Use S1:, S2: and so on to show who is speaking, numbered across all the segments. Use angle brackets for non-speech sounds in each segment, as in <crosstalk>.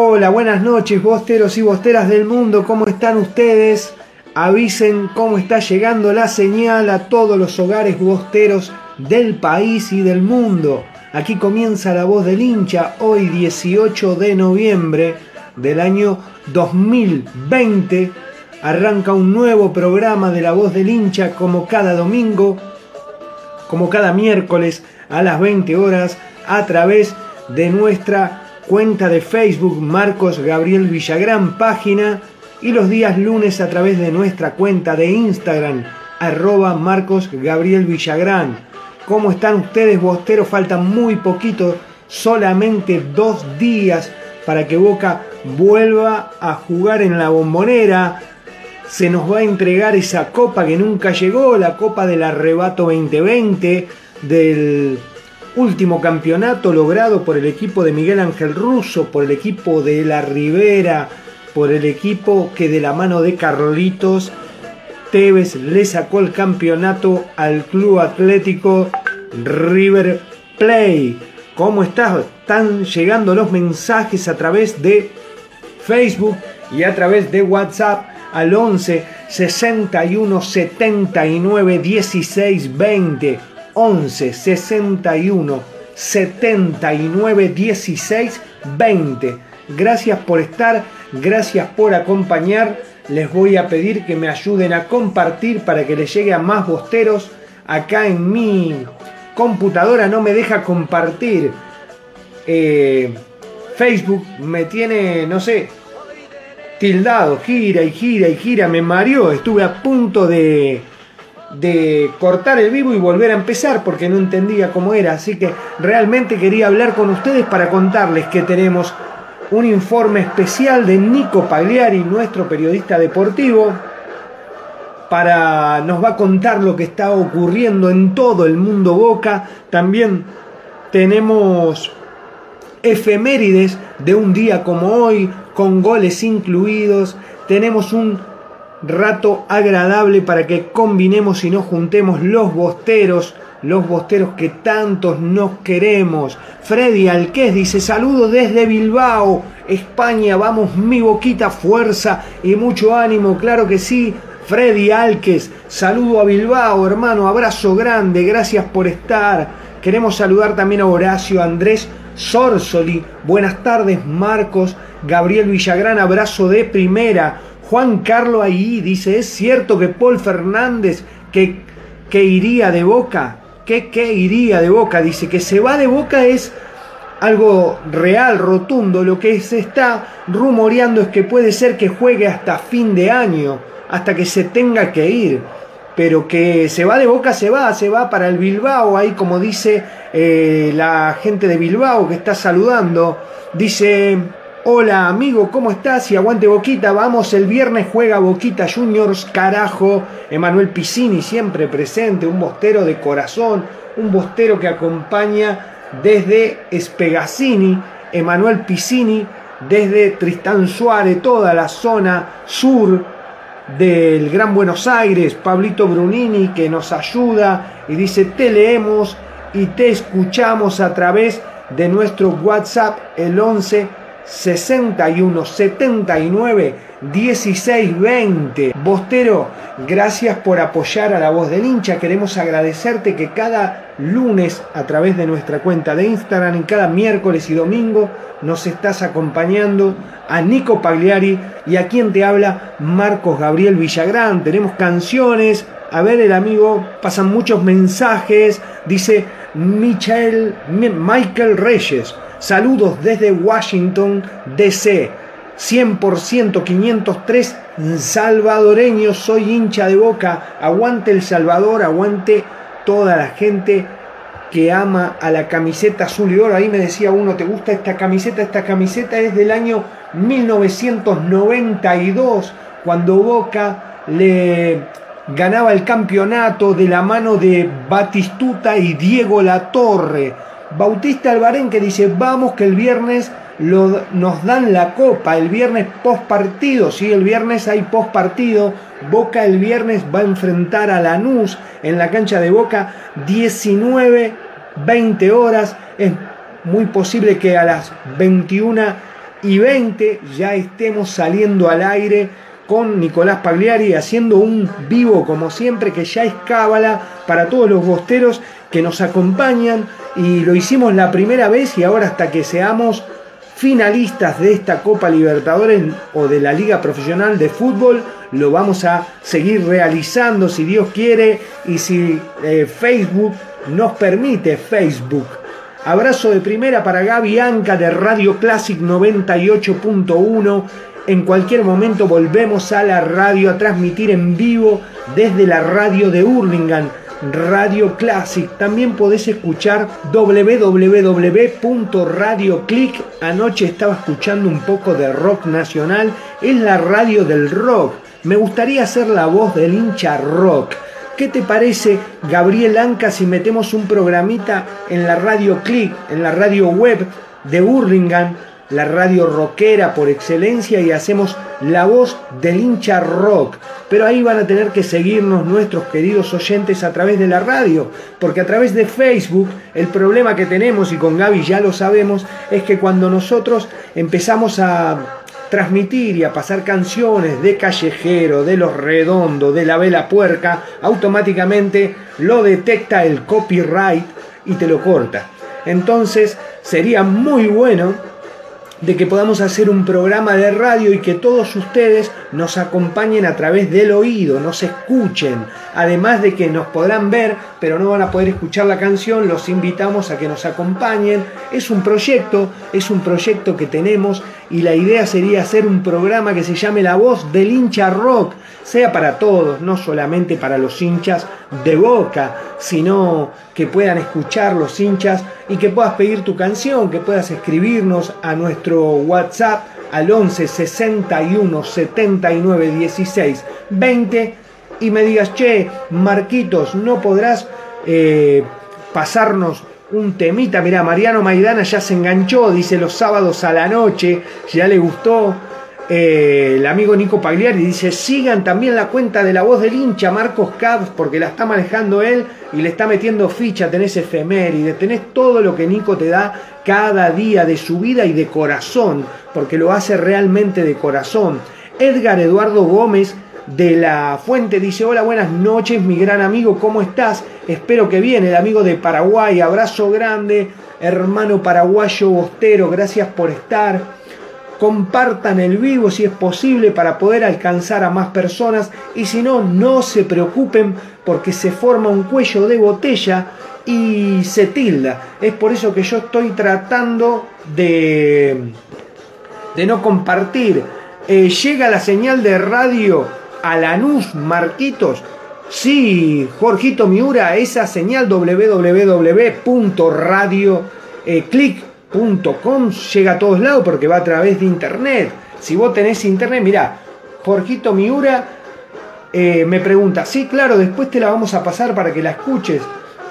S1: Hola, buenas noches, bosteros y bosteras del mundo, ¿cómo están ustedes? Avisen cómo está llegando la señal a todos los hogares bosteros del país y del mundo. Aquí comienza la voz del hincha, hoy 18 de noviembre del año 2020. Arranca un nuevo programa de la voz del hincha como cada domingo, como cada miércoles a las 20 horas a través de nuestra cuenta de Facebook Marcos Gabriel Villagrán página y los días lunes a través de nuestra cuenta de Instagram arroba Marcos Gabriel Villagrán. ¿Cómo están ustedes, bosteros? Faltan muy poquito, solamente dos días para que Boca vuelva a jugar en la bombonera. Se nos va a entregar esa copa que nunca llegó, la copa del arrebato 2020 del último campeonato logrado por el equipo de Miguel Ángel Russo, por el equipo de La Rivera, por el equipo que de la mano de Carlitos Tevez le sacó el campeonato al Club Atlético River Play. ¿Cómo estás? Están llegando los mensajes a través de Facebook y a través de WhatsApp al 11 61 79 16 20. 11 61 79 16 20. Gracias por estar, gracias por acompañar. Les voy a pedir que me ayuden a compartir para que les llegue a más bosteros. Acá en mi computadora no me deja compartir. Eh, Facebook me tiene, no sé, tildado, gira y gira y gira, me mareó. Estuve a punto de, de cortar el vivo y volver a empezar porque no entendía cómo era. Así que realmente quería hablar con ustedes para contarles que tenemos un informe especial de Nico Pagliari, nuestro periodista deportivo, para nos va a contar lo que está ocurriendo en todo el mundo Boca. También tenemos efemérides de un día como hoy, con goles incluidos. Tenemos un rato agradable para que combinemos y nos juntemos los bosteros, los bosteros que tantos nos queremos. Freddy Alqués dice saludos desde Bilbao, España, vamos mi boquita, fuerza y mucho ánimo, claro que sí. Freddy Alques, saludo a Bilbao, hermano, abrazo grande, gracias por estar. Queremos saludar también a Horacio Andrés Sorsoli, buenas tardes Marcos, Gabriel Villagrán, abrazo de primera. Juan Carlos ahí dice, ¿es cierto que Paul Fernández que, que iría de boca? ¿Qué, ¿Qué iría de Boca? Dice que se va de Boca es algo real, rotundo. Lo que se está rumoreando es que puede ser que juegue hasta fin de año, hasta que se tenga que ir. Pero que se va de boca, se va, se va para el Bilbao, ahí como dice eh, la gente de Bilbao que está saludando. Dice, hola amigo, ¿cómo estás? Y aguante Boquita, vamos, el viernes juega Boquita Juniors, carajo. Emanuel Piscini siempre presente, un bostero de corazón, un bostero que acompaña desde Espegazzini, Emanuel Piscini, desde Tristán Suárez, toda la zona sur del Gran Buenos Aires, Pablito Brunini, que nos ayuda y dice, te leemos y te escuchamos a través de nuestro WhatsApp, el 11 61 79 16 20. Bostero, gracias por apoyar a la voz del hincha. Queremos agradecerte que cada lunes a través de nuestra cuenta de Instagram, en cada miércoles y domingo, nos estás acompañando a Nico Pagliari y a quien te habla Marcos Gabriel Villagrán. Tenemos canciones. A ver, el amigo, pasan muchos mensajes. Dice Michael, Michael Reyes. Saludos desde Washington, D.C. 100% 503 salvadoreño, soy hincha de boca. Aguante El Salvador, aguante toda la gente que ama a la camiseta azul y oro. Ahí me decía uno, ¿te gusta esta camiseta? Esta camiseta es del año 1992, cuando Boca le ganaba el campeonato de la mano de Batistuta y Diego Latorre. Bautista Albarén que dice, vamos que el viernes nos dan la copa, el viernes post partido, ¿sí? el viernes hay post partido, Boca el viernes va a enfrentar a Lanús en la cancha de Boca 19, 20 horas, es muy posible que a las 21 y 20 ya estemos saliendo al aire con Nicolás Pagliari haciendo un vivo como siempre que ya es cábala para todos los bosteros que nos acompañan y lo hicimos la primera vez y ahora hasta que seamos finalistas de esta Copa Libertadores o de la Liga Profesional de Fútbol lo vamos a seguir realizando si Dios quiere y si eh, Facebook nos permite Facebook. Abrazo de primera para Gaby Anca de Radio Classic 98.1 en cualquier momento volvemos a la radio a transmitir en vivo desde la radio de Hurlingham, Radio Classic. También podés escuchar www.radioclick. Anoche estaba escuchando un poco de rock nacional. Es la radio del rock. Me gustaría ser la voz del hincha rock. ¿Qué te parece, Gabriel Anca, si metemos un programita en la radio Click, en la radio web de Hurlingham? La radio rockera por excelencia y hacemos la voz del hincha rock. Pero ahí van a tener que seguirnos nuestros queridos oyentes a través de la radio, porque a través de Facebook el problema que tenemos, y con Gaby ya lo sabemos, es que cuando nosotros empezamos a transmitir y a pasar canciones de Callejero, de Los Redondos, de La Vela Puerca, automáticamente lo detecta el copyright y te lo corta. Entonces sería muy bueno de que podamos hacer un programa de radio y que todos ustedes nos acompañen a través del oído, nos escuchen. Además de que nos podrán ver, pero no van a poder escuchar la canción, los invitamos a que nos acompañen. Es un proyecto, es un proyecto que tenemos y la idea sería hacer un programa que se llame La Voz del hincha rock, sea para todos, no solamente para los hinchas de boca, sino que puedan escuchar los hinchas y que puedas pedir tu canción, que puedas escribirnos a nuestro WhatsApp al 11 61 79 16 20 y me digas, che, Marquitos, no podrás eh, pasarnos un temita. Mirá, Mariano Maidana ya se enganchó, dice los sábados a la noche, ya le gustó. Eh, el amigo Nico Pagliari dice, sigan también la cuenta de la voz del hincha Marcos Cabs, porque la está manejando él y le está metiendo ficha, tenés efemérides, tenés todo lo que Nico te da cada día de su vida y de corazón, porque lo hace realmente de corazón. Edgar Eduardo Gómez de la Fuente dice, hola, buenas noches, mi gran amigo, ¿cómo estás? Espero que bien, el amigo de Paraguay, abrazo grande, hermano paraguayo bostero, gracias por estar compartan el vivo si es posible para poder alcanzar a más personas y si no, no se preocupen porque se forma un cuello de botella y se tilda. Es por eso que yo estoy tratando de, de no compartir. Eh, llega la señal de radio a Lanús, Marquitos. Sí, Jorgito Miura, esa señal www.radioclick.com llega a todos lados porque va a través de internet. Si vos tenés internet, mirá, Jorgito Miura eh, me pregunta, sí, claro, después te la vamos a pasar para que la escuches.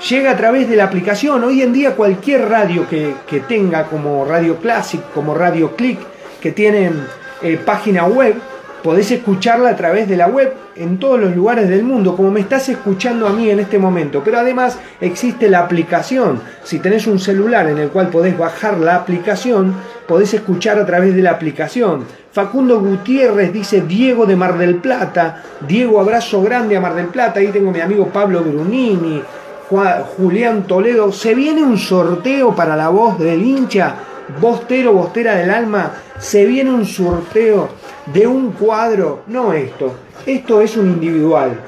S1: Llega a través de la aplicación. Hoy en día cualquier radio que, que tenga como Radio Classic, como Radio Click, que tienen eh, página web, podés escucharla a través de la web en todos los lugares del mundo, como me estás escuchando a mí en este momento. Pero además existe la aplicación. Si tenés un celular en el cual podés bajar la aplicación, podés escuchar a través de la aplicación. Facundo Gutiérrez dice Diego de Mar del Plata. Diego, abrazo grande a Mar del Plata. Ahí tengo mi amigo Pablo Brunini. Julián Toledo. Se viene un sorteo para la voz del hincha. Bostero, Bostera del Alma. Se viene un sorteo de un cuadro. No esto. Esto es un individual.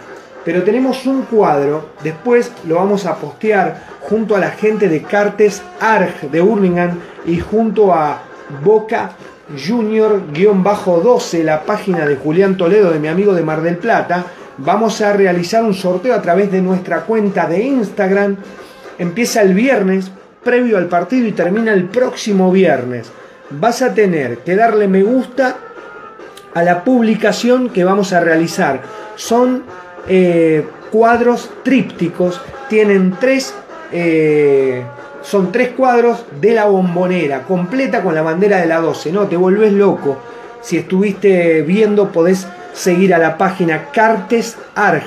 S1: Pero tenemos un cuadro. Después lo vamos a postear junto a la gente de Cartes Arg de Burlingame y junto a Boca Junior-12, la página de Julián Toledo, de mi amigo de Mar del Plata, vamos a realizar un sorteo a través de nuestra cuenta de Instagram. Empieza el viernes, previo al partido, y termina el próximo viernes. Vas a tener que darle me gusta a la publicación que vamos a realizar. Son eh, cuadros trípticos, tienen tres... Eh, son tres cuadros de la bombonera, completa con la bandera de la 12, ¿no? Te volvés loco. Si estuviste viendo, podés seguir a la página Cartes Arg,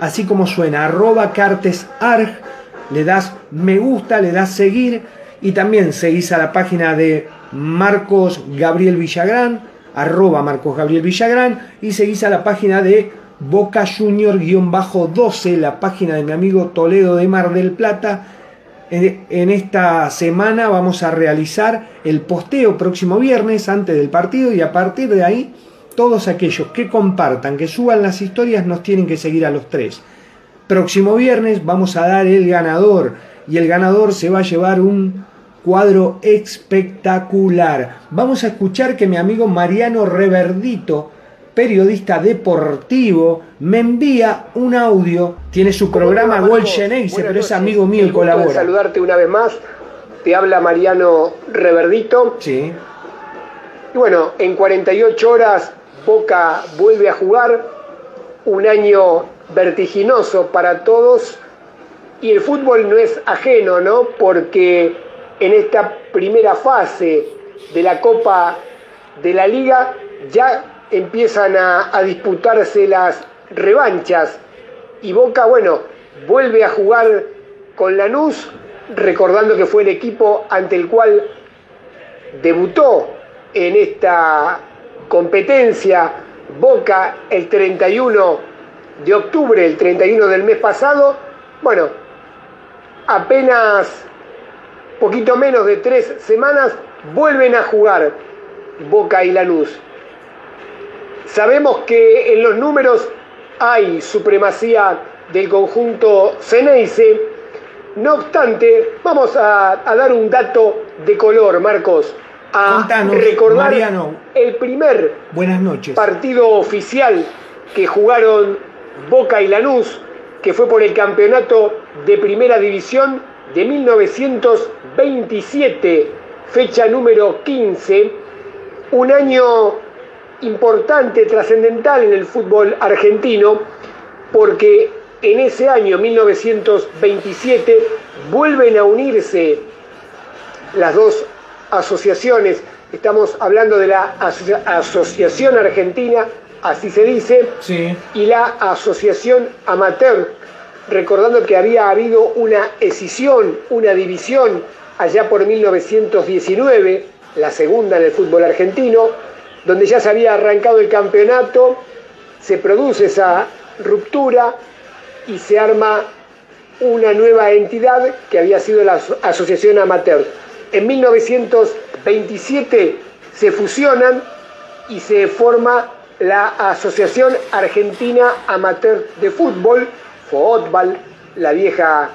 S1: así como suena, arroba Cartes Arg, le das me gusta, le das seguir y también seguís a la página de Marcos Gabriel Villagrán, arroba Marcos Gabriel Villagrán y seguís a la página de Boca Junior-12, la página de mi amigo Toledo de Mar del Plata en esta semana vamos a realizar el posteo próximo viernes antes del partido y a partir de ahí todos aquellos que compartan, que suban las historias nos tienen que seguir a los tres. Próximo viernes vamos a dar el ganador y el ganador se va a llevar un cuadro espectacular. Vamos a escuchar que mi amigo Mariano Reverdito periodista deportivo, me envía un audio. Tiene su programa Gol pero es amigo mío y colabora.
S2: saludarte una vez más. Te habla Mariano Reverdito.
S1: Sí.
S2: Y bueno, en 48 horas Boca vuelve a jugar. Un año vertiginoso para todos. Y el fútbol no es ajeno, ¿no? Porque en esta primera fase de la Copa de la Liga ya empiezan a, disputarse las revanchas y Boca, bueno, vuelve a jugar con Lanús, recordando que fue el equipo ante el cual debutó en esta competencia Boca el 31 de octubre, el 31 del mes pasado. Bueno, apenas poquito menos de tres semanas vuelven a jugar Boca y Lanús. Sabemos que en los números hay supremacía del conjunto Ceneice. No obstante, vamos a, dar un dato de color, Marcos. A recordar el primer
S1: Buenas noches.
S2: partido oficial que jugaron Boca y Lanús, que fue por el campeonato de primera división de 1927, fecha número 15, un año importante, trascendental en el fútbol argentino, porque en ese año 1927 vuelven a unirse las dos asociaciones, estamos hablando de la Asociación Argentina, así se dice, y la Asociación Amateur, recordando que había habido una escisión, una división allá por 1919, la segunda en el fútbol argentino, donde ya se había arrancado el campeonato, se produce esa ruptura y se arma una nueva entidad que había sido la Asociación Amateur. En 1927 se fusionan y se forma la Asociación Argentina Amateur de Fútbol, FOOTBAL, la vieja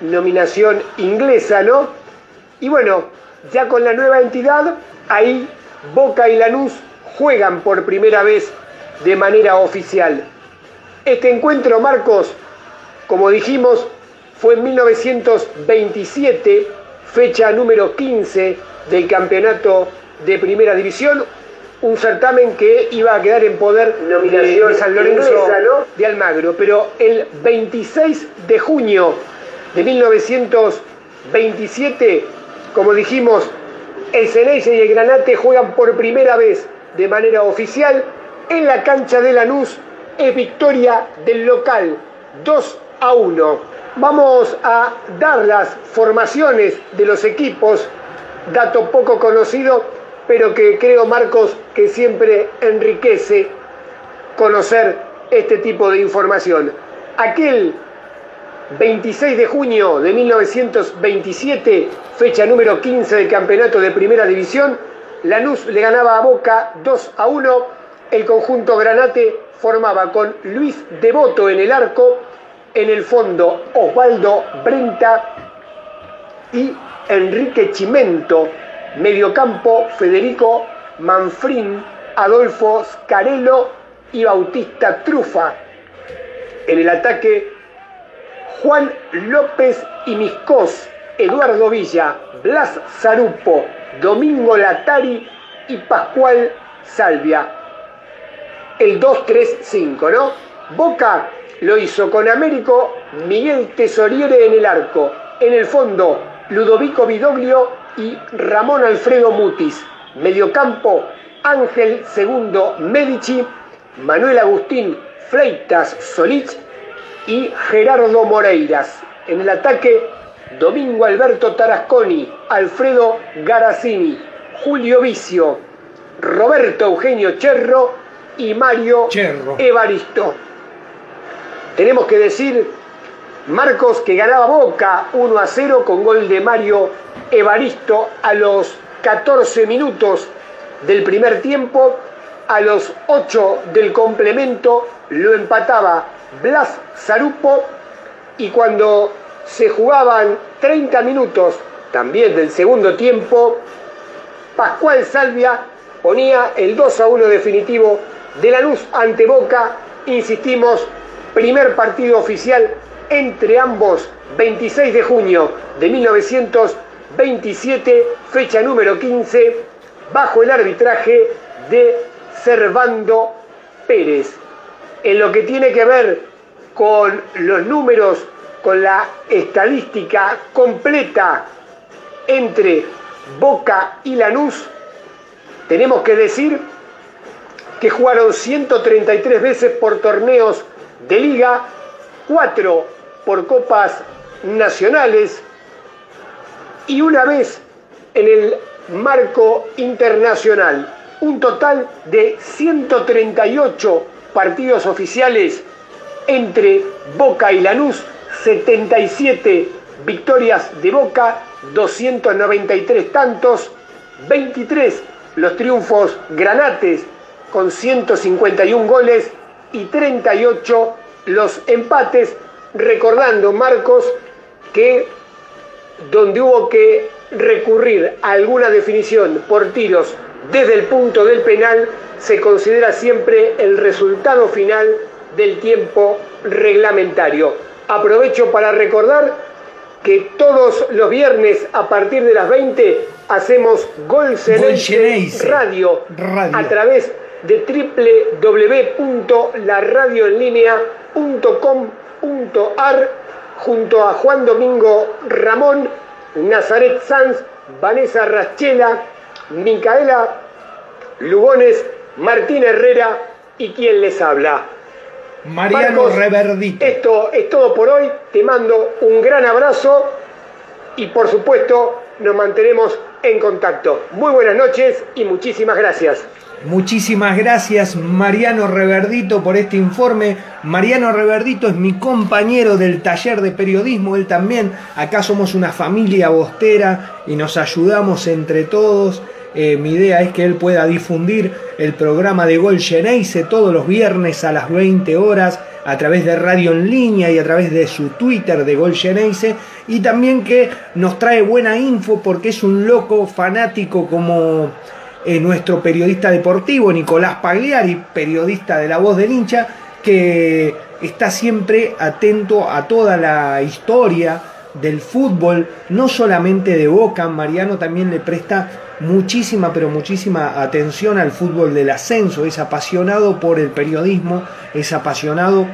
S2: nominación inglesa, ¿no? Y bueno, ya con la nueva entidad, ahí Boca y Lanús juegan por primera vez de manera oficial. Este encuentro, Marcos, como dijimos, fue en 1927, fecha número 15 del campeonato de primera división, un certamen que iba a quedar en poder de San Lorenzo de Almagro. Pero el 26 de junio de 1927, como dijimos, el Ceneice y el Granate juegan por primera vez de manera oficial en la cancha de Lanús. Es victoria del local 2 a 1. Vamos a dar las formaciones de los equipos, dato poco conocido, pero que creo, Marcos, que siempre enriquece conocer este tipo de información. Aquel 26 de junio de 1927, fecha número 15 del campeonato de primera división, Lanús le ganaba a Boca 2 a 1. El conjunto Granate formaba con Luis Devoto en el arco, en el fondo Osvaldo Brenta y Enrique Chimento, mediocampo Federico Manfrín, Adolfo Scarello y Bautista Trufa. En el ataque Juan López y Miscos, Eduardo Villa, Blas Zarupo, Domingo Latari y Pascual Salvia. El 2-3-5, ¿no? Boca lo hizo con Américo Miguel Tesoriere en el arco. En el fondo, Ludovico Vidoglio y Ramón Alfredo Mutis. Mediocampo, Ángel Segundo Medici, Manuel Agustín Fleitas Solich y Gerardo Moreiras. En el ataque, Domingo Alberto Tarasconi, Alfredo Garazzini, Julio Vicio, Roberto Eugenio Cherro y Mario
S1: Cherro.
S2: Evaristo. Tenemos que decir, Marcos, que ganaba Boca 1 a 0 con gol de Mario Evaristo a los 14 minutos del primer tiempo, a los 8 del complemento lo empataba Blas Zarupo y cuando se jugaban 30 minutos también del segundo tiempo, Pascual Salvia ponía el 2 a 1 definitivo de la luz ante Boca, insistimos, primer partido oficial entre ambos, 26 de junio de 1927, fecha número 15, bajo el arbitraje de Servando Pérez. En lo que tiene que ver con los números, con la estadística completa entre Boca y Lanús, tenemos que decir que jugaron 133 veces por torneos de liga, 4 por copas nacionales y una vez en el marco internacional. Un total de 138 partidos oficiales entre Boca y Lanús, 77 victorias de Boca, 293 tantos, 23 los triunfos granates con 151 goles y 38 los empates, recordando Marcos que donde hubo que recurrir a alguna definición por tiros desde el punto del penal, se considera siempre el resultado final del tiempo reglamentario. Aprovecho para recordar que todos los viernes a partir de las 20 hacemos Gol Radio,
S1: Radio.
S2: a través de www.laradioenlinea.com.ar junto a Juan Domingo Ramón, Nazaret Sanz, Vanessa Raschela, Micaela Lugones, Martín Herrera y quien les habla.
S1: Mariano
S2: Marcos,
S1: Reverdito.
S2: Esto es todo por hoy. Te mando un gran abrazo y por supuesto nos mantenemos en contacto. Muy buenas noches y muchísimas gracias.
S1: Muchísimas gracias Mariano Reverdito por este informe. Mariano Reverdito es mi compañero del taller de periodismo, él también. Acá somos una familia bostera y nos ayudamos entre todos. Eh, mi idea es que él pueda difundir el programa de Gol todos los viernes a las 20 horas
S3: a través de radio en línea y a través de su Twitter de Gol y también que nos trae buena info porque es un loco fanático como eh, nuestro periodista deportivo Nicolás Pagliari, periodista de La Voz del Hincha, que está siempre atento a toda la historia del fútbol, no solamente de Boca, Mariano también le presta muchísima, pero muchísima atención al fútbol del ascenso, es apasionado por el periodismo, es apasionado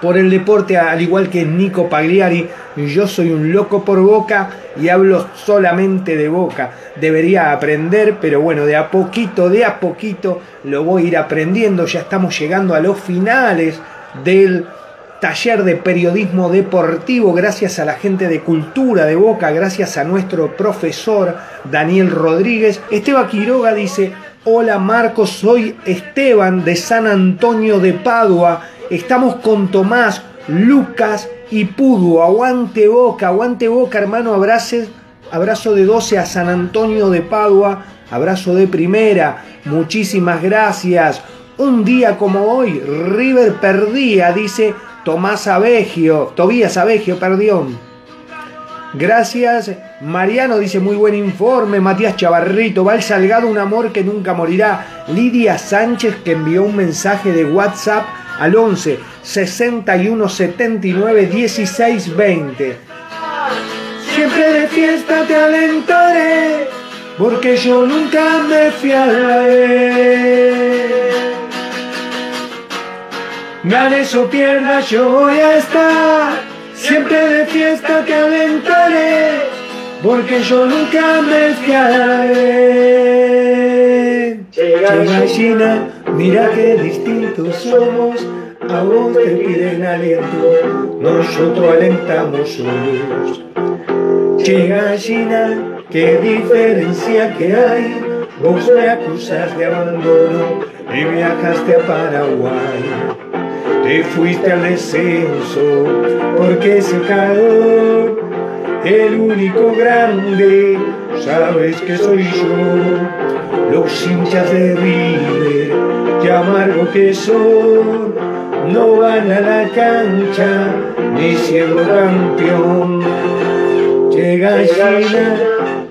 S3: por el deporte, al igual que Nico Pagliari. Yo soy un loco por Boca y hablo solamente de Boca. Debería aprender, pero bueno, de a poquito, de a poquito lo voy a ir aprendiendo. Ya estamos llegando a los finales del taller de periodismo deportivo gracias a la gente de cultura de Boca, gracias a nuestro profesor Daniel Rodríguez. Esteban Quiroga dice, hola Marcos, soy Esteban de San Antonio de Padua, estamos con Tomás, Lucas y Pudu, aguante Boca, aguante Boca hermano, abraces, abrazo de 12 a San Antonio de Padua, abrazo de primera, muchísimas gracias. Un día como hoy, River perdía, dice Tomás Abegio, Tobías Abegio, perdón. Gracias. Mariano dice muy buen informe. Matías Chavarrito, Val Salgado, un amor que nunca morirá. Lidia Sánchez que envió un mensaje de WhatsApp al 11 61 79 16 20.
S1: Siempre de fiesta te alentaré, porque yo nunca me fiaré. Ganes o pierdas, yo voy a estar. Siempre de fiesta te alentaré, porque yo nunca me fiaré. Llega China, mira qué distintos somos. A vos te piden aliento, nosotros alentamos solos. Llega China, qué diferencia que hay. Vos me acusas de abandono y viajaste a Paraguay. Te fuiste al descenso porque ese calor, el único grande, sabes que soy yo. Los hinchas de River, que amargo que son, no van a la cancha ni siendo campeón. Llega China,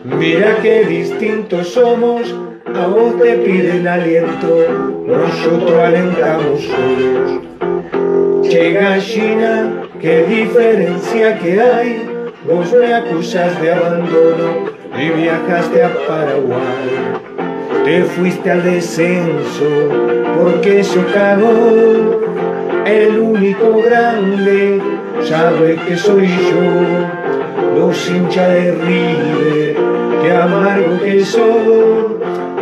S1: mira qué distintos somos, a vos te piden aliento, nosotros alentamos solos. Llega China, qué diferencia que hay, vos me acusas de abandono y viajaste a Paraguay. Te fuiste al descenso porque eso cagó, el único grande, sabe que soy yo los hinchas de River, que amargo que son,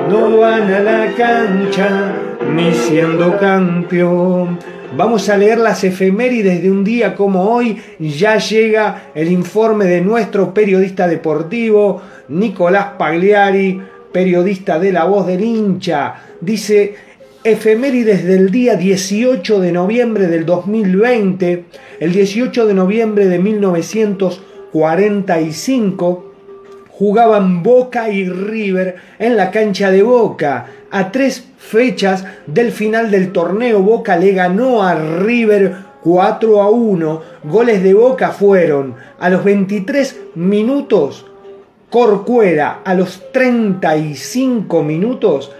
S1: no van a la cancha ni siendo campeón. Vamos a leer las efemérides de un día como hoy. Ya llega el informe de nuestro periodista deportivo, Nicolás Pagliari, periodista de La Voz del Hincha. Dice, efemérides del día 18 de noviembre del 2020, el 18 de noviembre de 1945, jugaban Boca y River en la cancha de Boca. A tres fechas del final del torneo, Boca le ganó a River 4 a 1. Goles de Boca fueron a los 23 minutos Corcuera, a los 35 minutos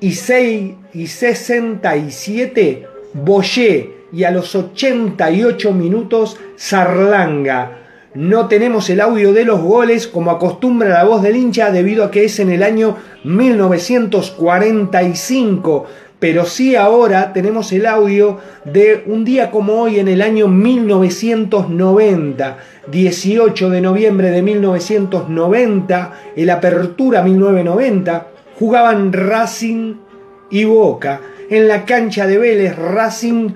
S1: y, 6, y 67 Boyé y a los 88 minutos Sarlanga. No tenemos el audio de los goles como acostumbra la voz del hincha debido a que es en el año 1945, pero sí ahora tenemos el audio de un día como hoy en el año 1990, 18 de noviembre de 1990, el Apertura 1990, jugaban Racing y Boca. En la cancha de Vélez, Racing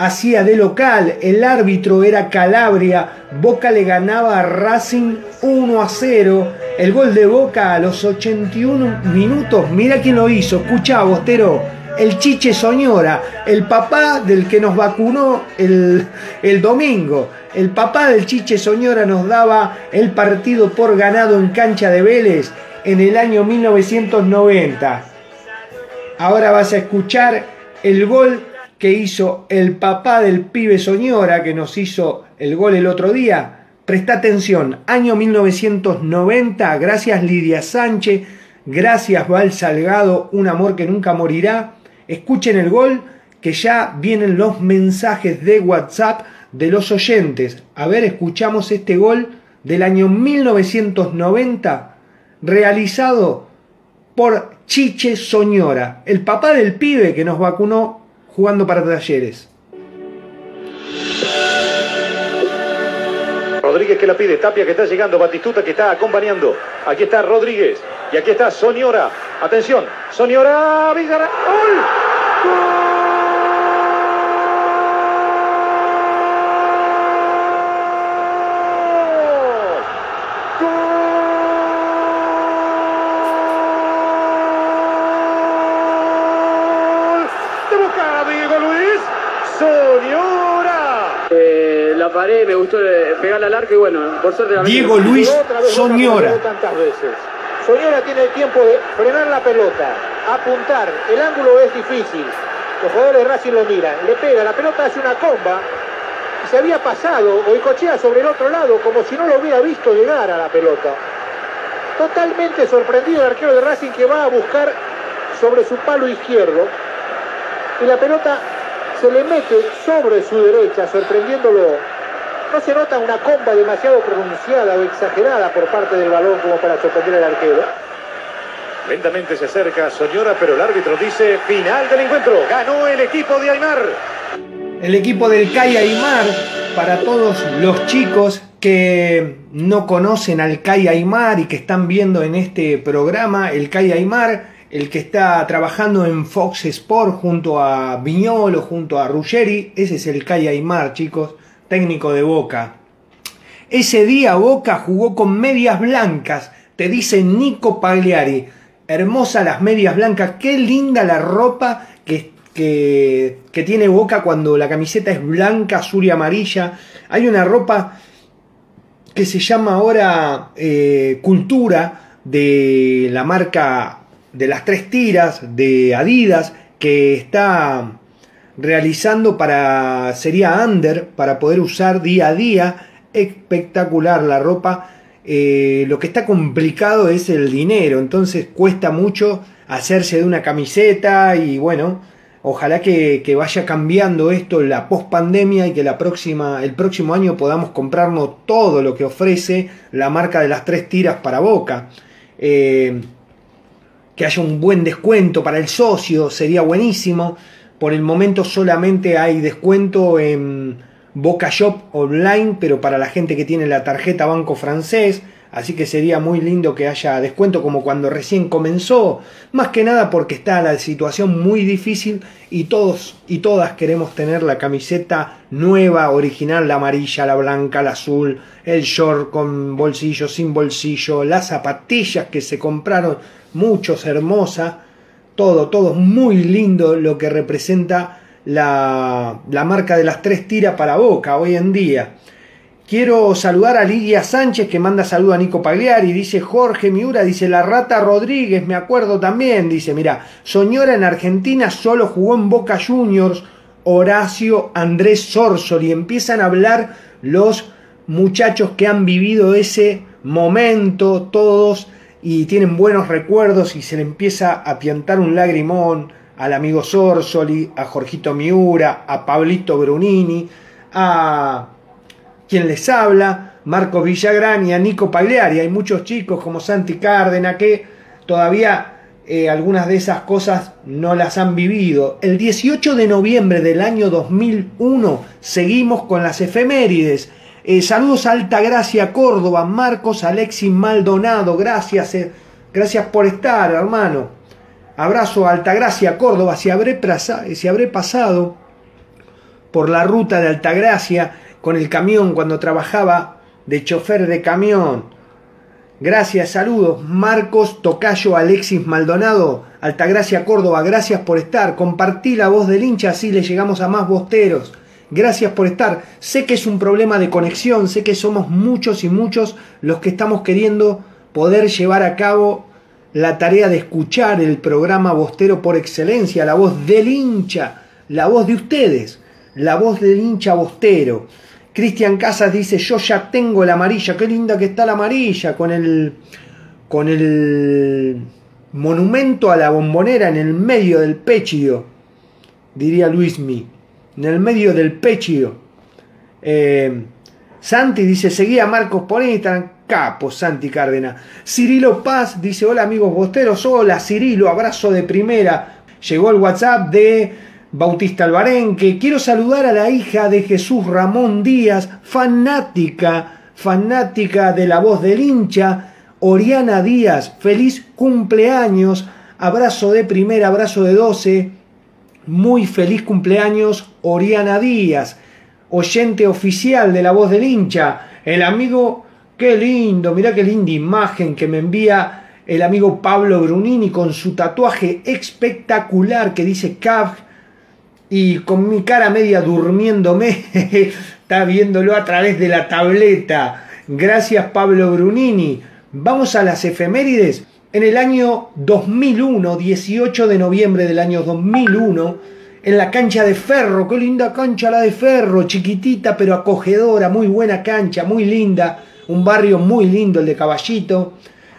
S1: hacía de local, el árbitro era Calabria, Boca le ganaba a Racing 1 a 0, el gol de Boca a los 81 minutos, mira quién lo hizo, escucha Bostero, el Chiche Soñora, el papá del que nos vacunó el, el domingo, el papá del Chiche Soñora nos daba el partido por ganado en cancha de Vélez en el año 1990. Ahora vas a escuchar el gol que hizo el papá del pibe Soñora, que nos hizo el gol el otro día. Presta atención, año 1990, gracias Lidia Sánchez, gracias Val Salgado, un amor que nunca morirá. Escuchen el gol, que ya vienen los mensajes de WhatsApp de los oyentes. A ver, escuchamos este gol del año 1990, realizado por Chiche Soñora, el papá del pibe que nos vacunó jugando para talleres.
S4: Rodríguez que la pide, Tapia que está llegando, Batistuta que está acompañando. Aquí está Rodríguez y aquí está Soñora. Atención, Soñora, Villarreal. ¡Gol! ¡Gol!
S5: Paré, me gustó pegarle al arco y bueno, por suerte la
S1: Diego Luis Soñora.
S6: Soñora tiene el tiempo de frenar la pelota, apuntar, el ángulo es difícil. Los jugadores de Racing lo miran, le pega, la pelota hace una comba y se había pasado o cochea sobre el otro lado como si no lo hubiera visto llegar a la pelota. Totalmente sorprendido el arquero de Racing que va a buscar sobre su palo izquierdo y la pelota se le mete sobre su derecha, sorprendiéndolo no se nota una comba demasiado pronunciada o exagerada por parte del balón como para sorprender al arquero.
S4: Lentamente se acerca Soñora, pero el árbitro dice final del encuentro. Ganó el equipo de Aymar.
S1: El equipo del CAI Aymar, para todos los chicos que no conocen al CAI Aymar y que están viendo en este programa, el CAI Aymar, el que está trabajando en Fox Sport junto a Viñolo, junto a Ruggeri, ese es el CAI Aymar, chicos técnico de Boca. Ese día Boca jugó con medias blancas, te dice Nico Pagliari. Hermosa las medias blancas, qué linda la ropa que, que, tiene Boca cuando la camiseta es blanca, azul y amarilla. Hay una ropa que se llama ahora eh, Cultura de la marca de las tres tiras de Adidas que está realizando para, sería under, para poder usar día a día. Espectacular la ropa. Eh, lo que está complicado es el dinero, entonces cuesta mucho hacerse de una camiseta y bueno, ojalá que, que vaya cambiando esto la post pandemia y que la próxima, el próximo año podamos comprarnos todo lo que ofrece la marca de las tres tiras para Boca. Eh, que haya un buen descuento para el socio, sería buenísimo. Por el momento solamente hay descuento en Boca Shop online, pero para la gente que tiene la tarjeta Banco Francés. Así que sería muy lindo que haya descuento como cuando recién comenzó. Más que nada porque está la situación muy difícil y todos y todas queremos tener la camiseta nueva, original, la amarilla, la blanca, la azul, el short con bolsillo, sin bolsillo, las zapatillas que se compraron, muchos hermosas todo, todo muy lindo lo que representa la, marca de las tres tiras para Boca hoy en día. Quiero saludar a Lidia Sánchez que manda saludo a Nico Pagliari. Dice Jorge Miura, dice la rata Rodríguez, me acuerdo también. Dice, mira, Soñora en Argentina solo jugó en Boca Juniors, Horacio Andrés Sorsoli. Empiezan a hablar los muchachos que han vivido ese momento, todos y tienen buenos recuerdos y se le empieza a piantar un lagrimón al amigo Sorsoli, a Jorgito Miura, a Pablito Brunini, a quien les habla, Marco Villagrán y a Nico Pagliari. Hay muchos chicos como Santi Cárdena que todavía eh, algunas de esas cosas no las han vivido. El 18 de noviembre del año 2001 seguimos con las efemérides eh, saludos a Altagracia Córdoba, Marcos Alexis Maldonado, gracias, eh, gracias por estar, hermano. Abrazo a Altagracia Córdoba, si habré, si habré pasado por la ruta de Altagracia con el camión cuando trabajaba de chofer de camión. Gracias, saludos. Marcos Tocayo Alexis Maldonado, Altagracia Córdoba, gracias por estar. Compartí la voz del hincha, así le llegamos a más bosteros. Gracias por estar. Sé que es un problema de conexión, sé que somos muchos y muchos los que estamos queriendo poder llevar a cabo la tarea de escuchar el programa Bostero por excelencia, la voz del hincha, la voz de ustedes, la voz del hincha bostero. Cristian Casas dice, yo ya tengo la amarilla, qué linda que está la amarilla, con el, con el monumento a la bombonera en el medio del pecho, diría Luismi, en el medio del pecho. Eh, Santi dice, seguía Marcos por Instagram, capo Santi Cárdenas. Cirilo Paz dice, hola amigos bosteros, hola Cirilo, abrazo de primera. Llegó el WhatsApp de Bautista Albarenque. Quiero saludar a la hija de Jesús Ramón Díaz, fanática, fanática de la voz del hincha, Oriana Díaz. Feliz cumpleaños, abrazo de primera, abrazo de 12. Muy feliz cumpleaños, Oriana Díaz oyente oficial de la voz del hincha, el amigo, qué lindo, mirá qué linda imagen que me envía el amigo Pablo Brunini con su tatuaje espectacular que dice CAV y con mi cara media durmiéndome, <laughs> está viéndolo a través de la tableta. Gracias Pablo Brunini. Vamos a las efemérides. En el año 2001, 18 de noviembre del año 2001, en la cancha de Ferro, qué linda cancha la de Ferro, chiquitita pero acogedora, muy buena cancha, muy linda, un barrio muy lindo el de Caballito.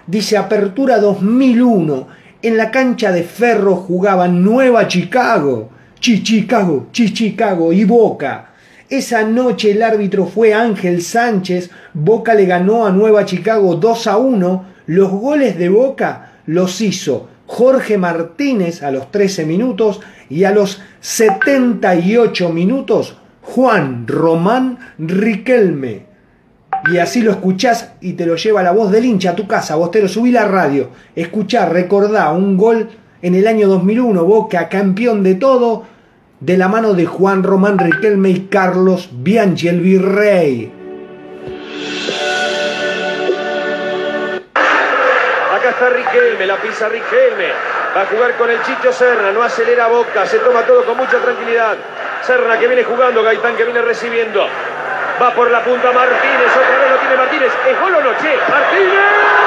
S1: Dice Apertura 2001, en la cancha de Ferro jugaban Nueva Chicago, Chichicago, Chichicago y Boca. Esa noche el árbitro fue Ángel Sánchez, Boca le ganó a Nueva Chicago 2 a 1, los goles de Boca los hizo Jorge Martínez a los 13 minutos y a los 78 minutos Juan Román Riquelme. Y así lo escuchás y te lo lleva la voz del hincha a tu casa. Vos te lo subí la radio. Escuchá, recordá un gol en el año 2001, Boca campeón de todo, de la mano de Juan Román Riquelme y Carlos Bianchi, el virrey.
S7: Riquelme, la pisa Riquelme. Va a jugar con el Chicho Serna, no acelera Boca, se toma todo con mucha tranquilidad. Serna que viene jugando, Gaitán que viene recibiendo. Va por la punta Martínez, otra vez lo tiene Martínez. ¿Es gol o? ¡Martínez!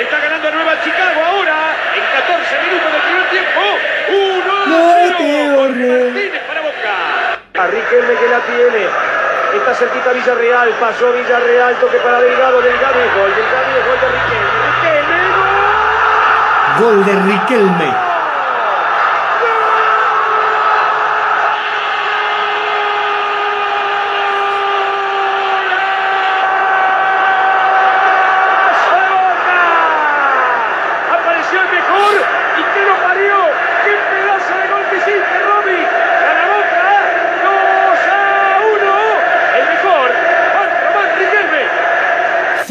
S7: está ganando Nueva Chicago ahora en 14 minutos del primer tiempo. 1 0 Martínez para Boca. A Riquelme que la tiene. Está cerquita Villarreal, pasó Villarreal, toque para Delgado, Delgado y gol. Delgado y gol de Riquelme. Riquelme,
S1: gol. Gol de Riquelme.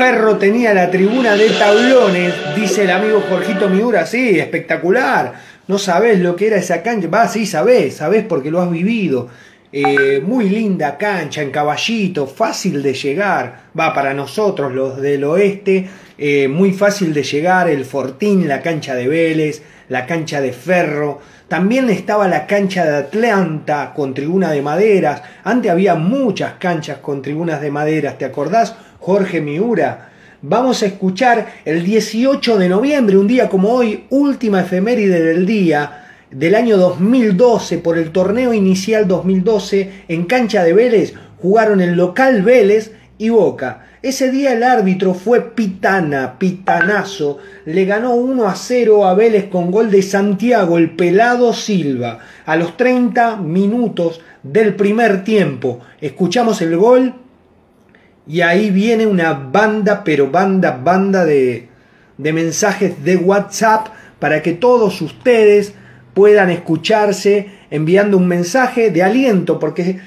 S1: Ferro tenía la tribuna de tablones, dice el amigo Jorgito Miura, sí, espectacular. No sabés lo que era esa cancha. Va, sí, sabés, sabés porque lo has vivido. Eh, muy linda cancha en caballito, fácil de llegar. Va, para nosotros los del oeste, eh, muy fácil de llegar. El Fortín, la cancha de Vélez, la cancha de Ferro. También estaba la cancha de Atlanta con tribuna de maderas. Antes había muchas canchas con tribunas de maderas, ¿te acordás? Jorge Miura. Vamos a escuchar el 18 de noviembre, un día como hoy, última efeméride del día del año 2012 por el torneo inicial 2012 en cancha de Vélez, jugaron el local Vélez y Boca. Ese día el árbitro fue Pitana, Pitanazo, le ganó 1 a 0 a Vélez con gol de Santiago, el pelado Silva, a los 30 minutos del primer tiempo. Escuchamos el gol y ahí viene una banda, pero banda, banda de, de mensajes de WhatsApp para que todos ustedes puedan escucharse enviando un mensaje de aliento, porque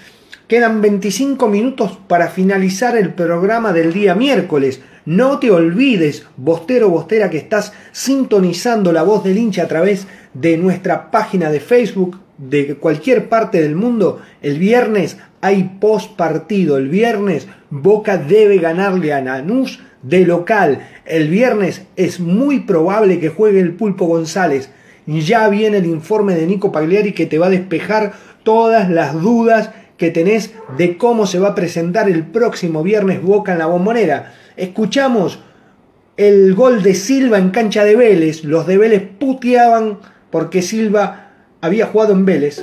S1: quedan 25 minutos para finalizar el programa del día miércoles. No te olvides, bostero, bostera, que estás sintonizando la voz del hincha a través de nuestra página de Facebook de cualquier parte del mundo. El viernes hay post partido. El viernes Boca debe ganarle a Nanús de local. El viernes es muy probable que juegue el Pulpo González. Ya viene el informe de Nico Pagliari que te va a despejar todas las dudas que tenés de cómo se va a presentar el próximo viernes Boca en la bombonera. Escuchamos el gol de Silva en cancha de Vélez. Los de Vélez puteaban porque Silva había jugado en Vélez.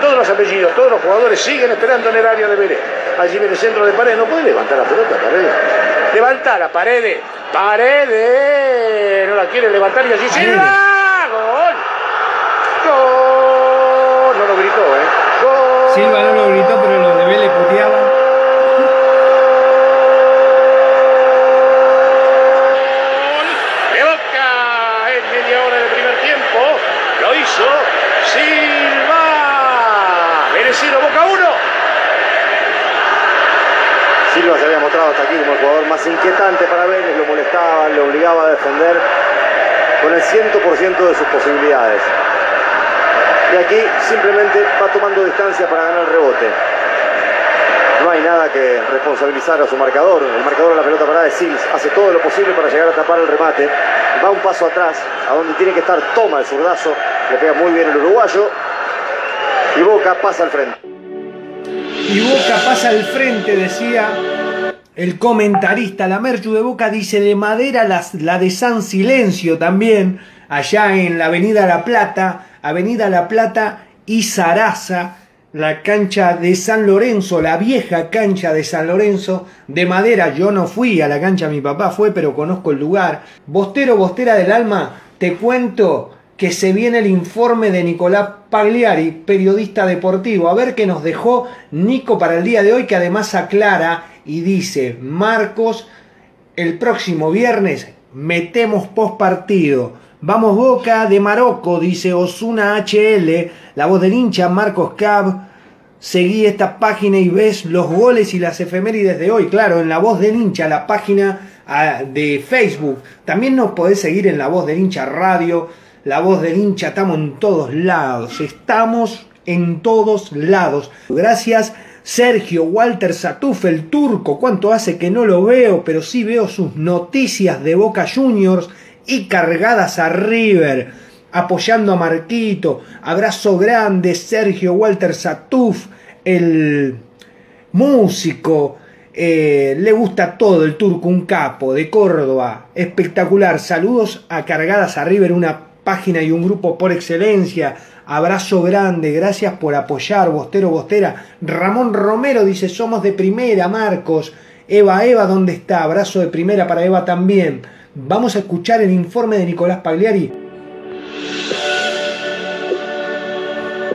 S8: Todos los apellidos, todos los jugadores siguen esperando en el área de Vélez. Allí viene el centro de pared. No puede levantar la pelota, pared. Levanta la pared. Paredes. No la quiere levantar y allí Silva. Gol. Gol. No lo gritó, ¿eh? Gol.
S1: Silva no lo gritó, pero los de Vélez puteaban.
S8: de Boca en media hora del primer tiempo. Lo hizo Silva. Merecido Boca 1.
S9: Silva se había mostrado hasta aquí como inquietante para Vélez, lo molestaba, le obligaba a defender con el 100% de sus posibilidades. Y aquí simplemente va tomando distancia para ganar el rebote. No hay nada que responsabilizar a su marcador. El marcador de la pelota parada de Sils hace todo lo posible para llegar a tapar el remate. Va un paso atrás, a donde tiene que estar, toma el zurdazo, le pega muy bien el uruguayo. Y Boca pasa al frente.
S1: Y Boca pasa al frente, decía el comentarista. La Merchu de Boca dice de madera la, de San Silencio también, allá en la Avenida La Plata, Avenida La Plata y Zaraza, la cancha de San Lorenzo, la vieja cancha de San Lorenzo, de madera. Yo no fui a la cancha, mi papá fue, pero conozco el lugar. Bostero, Bostera del Alma, te cuento que se viene el informe de Nicolás Pagliari, periodista deportivo. A ver qué nos dejó Nico para el día de hoy, que además aclara y dice, Marcos, el próximo viernes metemos post partido. Vamos Boca de Marocco, dice Osuna HL, la voz del hincha Marcos Cab. Seguí esta página y ves los goles y las efemérides de hoy. Claro, en la voz del hincha, la página ah, de Facebook. También nos podés seguir en la voz del hincha radio. La voz del hincha, estamos en todos lados. Estamos en todos lados. Gracias Sergio Walter Satuf, el turco. ¿Cuánto hace que no lo veo? Pero sí veo sus noticias de Boca Juniors y cargadas a River, apoyando a Marquito. Abrazo grande, Sergio Walter Satuf, el músico. eh, le gusta todo el turco, un capo de Córdoba, espectacular. Saludos a Cargadas a River, una página y un grupo por excelencia. Abrazo grande, gracias por apoyar, Bostero Bostera. Ramón Romero dice, somos de primera, Marcos. Eva, Eva, ¿dónde está? Abrazo de primera para Eva también. Vamos a escuchar el informe de Nicolás Pagliari.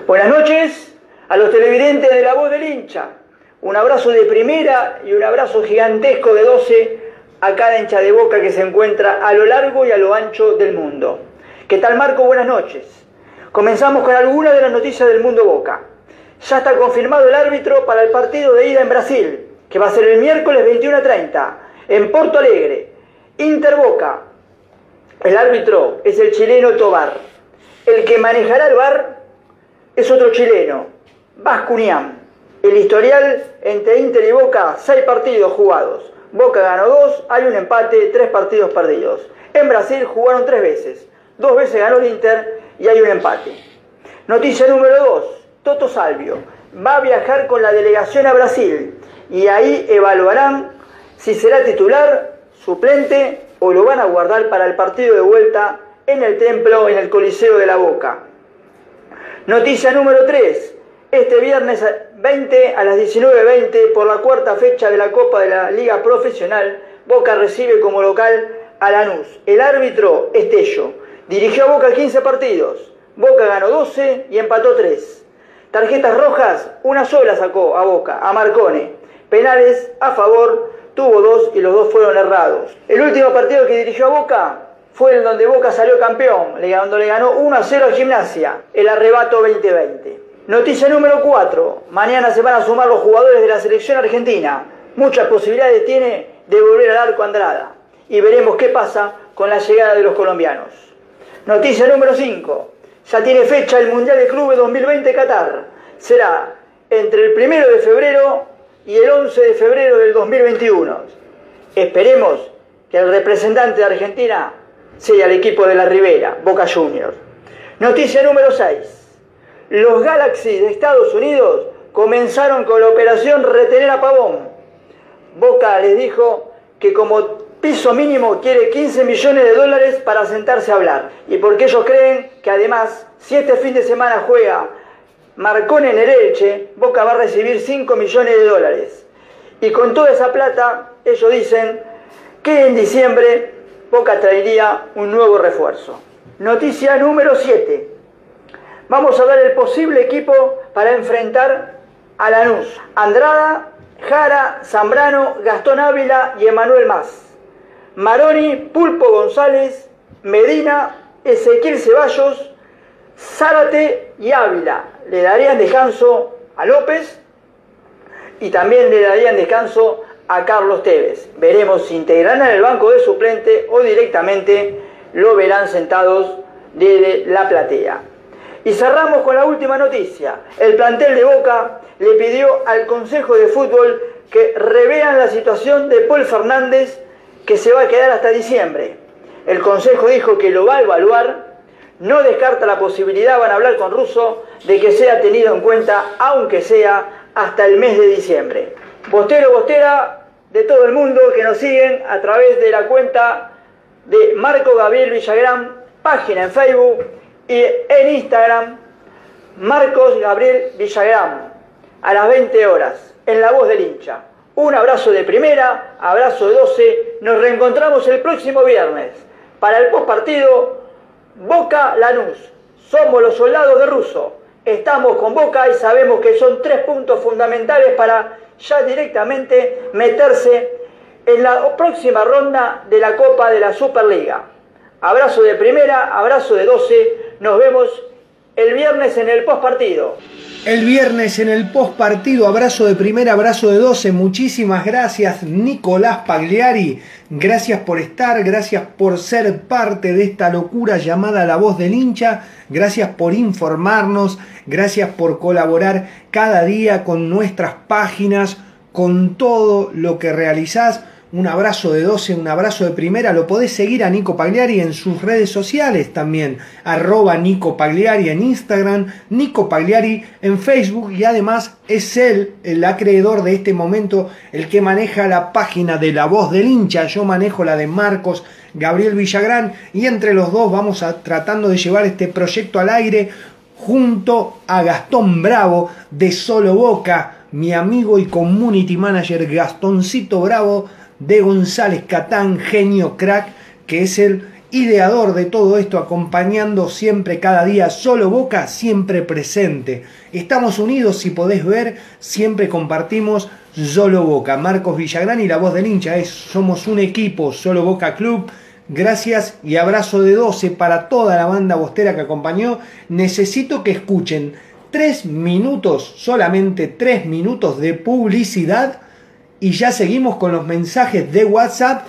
S10: Buenas noches a los televidentes de La Voz del Hincha. Un abrazo de primera y un abrazo gigantesco de 12 a cada hincha de boca que se encuentra a lo largo y a lo ancho del mundo. ¿Qué tal Marco? Buenas noches. Comenzamos con algunas de las noticias del mundo Boca. Ya está confirmado el árbitro para el partido de ida en Brasil, que va a ser el miércoles 21 a 30, en Porto Alegre. Inter Boca. El árbitro es el chileno Tobar. El que manejará el bar es otro chileno, Vascunian. El historial entre Inter y Boca, seis partidos jugados. Boca ganó dos, hay un empate, tres partidos perdidos. En Brasil jugaron tres veces. Dos veces ganó el Inter y hay un empate. Noticia número dos. Toto Salvio va a viajar con la delegación a Brasil y ahí evaluarán si será titular, suplente o lo van a guardar para el partido de vuelta en el templo, en el Coliseo de la Boca. Noticia número 3. Este viernes 20 a las 19.20 por la cuarta fecha de la Copa de la Liga Profesional, Boca recibe como local a Lanús. El árbitro Estello dirigió a Boca 15 partidos. Boca ganó 12 y empató 3. Tarjetas rojas, una sola sacó a Boca, a Marcone. Penales a favor, tuvo dos y los dos fueron errados. El último partido que dirigió a Boca fue el donde Boca salió campeón, donde le ganó 1 a 0 a Gimnasia, el arrebato 2020. Noticia número 4. Mañana se van a sumar los jugadores de la selección argentina. Muchas posibilidades tiene de volver al arco Andrada. Y veremos qué pasa con la llegada de los colombianos. Noticia número 5. Ya tiene fecha el Mundial de Clubes 2020 Qatar. Será entre el 1 de febrero y el 11 de febrero del 2021. Esperemos que el representante de Argentina sea el equipo de la Ribera, Boca Juniors. Noticia número 6. Los Galaxy de Estados Unidos comenzaron con la operación Retener a Pavón. Boca les dijo que como piso mínimo quiere 15 millones de dólares para sentarse a hablar. Y porque ellos creen que además, si este fin de semana juega Marcone en el Elche, Boca va a recibir 5 millones de dólares. Y con toda esa plata, ellos dicen que en diciembre Boca traería un nuevo refuerzo. Noticia número 7. Vamos a ver el posible equipo para enfrentar a Lanús. Andrada, Jara, Zambrano, Gastón Ávila y Emanuel Más. Maroni, Pulpo González, Medina, Ezequiel Ceballos, Zárate y Ávila. Le darían descanso a López y también le darían descanso a Carlos Tevez. Veremos si integrarán el banco de suplente o directamente lo verán sentados desde la platea. Y cerramos con la última noticia. El plantel de Boca le pidió al Consejo de Fútbol que revean la situación de Paul Fernández que se va a quedar hasta diciembre. El Consejo dijo que lo va a evaluar, no descarta la posibilidad, van a hablar con Russo, de que sea tenido en cuenta, aunque sea hasta el mes de diciembre. Bostero, Bostera, de todo el mundo que nos siguen a través de la cuenta de Marco Gabriel Villagrán, página en Facebook y en Instagram, Marcos Gabriel Villagrán, a las 20 horas, en La Voz del Hincha. Un abrazo de primera, abrazo de 12. Nos reencontramos el próximo viernes para el postpartido Boca Lanús. Somos los soldados de Russo. Estamos con Boca y sabemos que son tres puntos fundamentales para ya directamente meterse en la próxima ronda de la Copa de la Superliga. Abrazo de primera, abrazo de 12. Nos vemos el viernes en el postpartido.
S1: El viernes en el post partido, abrazo de primera, abrazo de 12. Muchísimas gracias, Nicolás Pagliari. Gracias por estar, gracias por ser parte de esta locura llamada La Voz del Hincha. Gracias por informarnos, gracias por colaborar cada día con nuestras páginas, con todo lo que realizás un abrazo de 12, un abrazo de primera. Lo podés seguir a Nico Pagliari en sus redes sociales también. Arroba Nico Pagliari en Instagram, Nico Pagliari en Facebook y además es él el acreedor de este momento, el que maneja la página de La Voz del Hincha. Yo manejo la de Marcos Gabriel Villagrán y entre los dos vamos a, tratando de llevar este proyecto al aire junto a Gastón Bravo de Solo Boca, mi amigo y community manager Gastoncito Bravo de González Catán, genio crack, que es el ideador de todo esto, acompañando siempre cada día, solo Boca, siempre presente. Estamos unidos, si podés ver, siempre compartimos solo Boca. Marcos Villagrán y la voz del hincha es, somos un equipo, solo Boca Club. Gracias y abrazo de 12 para toda la banda bostera que acompañó. Necesito que escuchen tres minutos, solamente tres minutos de publicidad y ya seguimos con los mensajes de WhatsApp.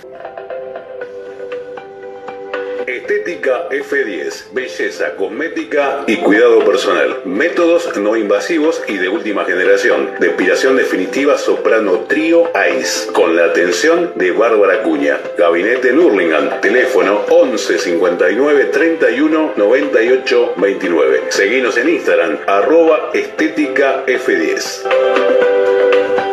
S11: Estética F10, belleza, cosmética y cuidado personal. Métodos no invasivos y de última generación. Depilación definitiva soprano trío ICE. Con la atención de Bárbara Cuña. Gabinete Nurlingan. Teléfono 11 59 31 98 29. Seguinos en Instagram, arroba estética F10.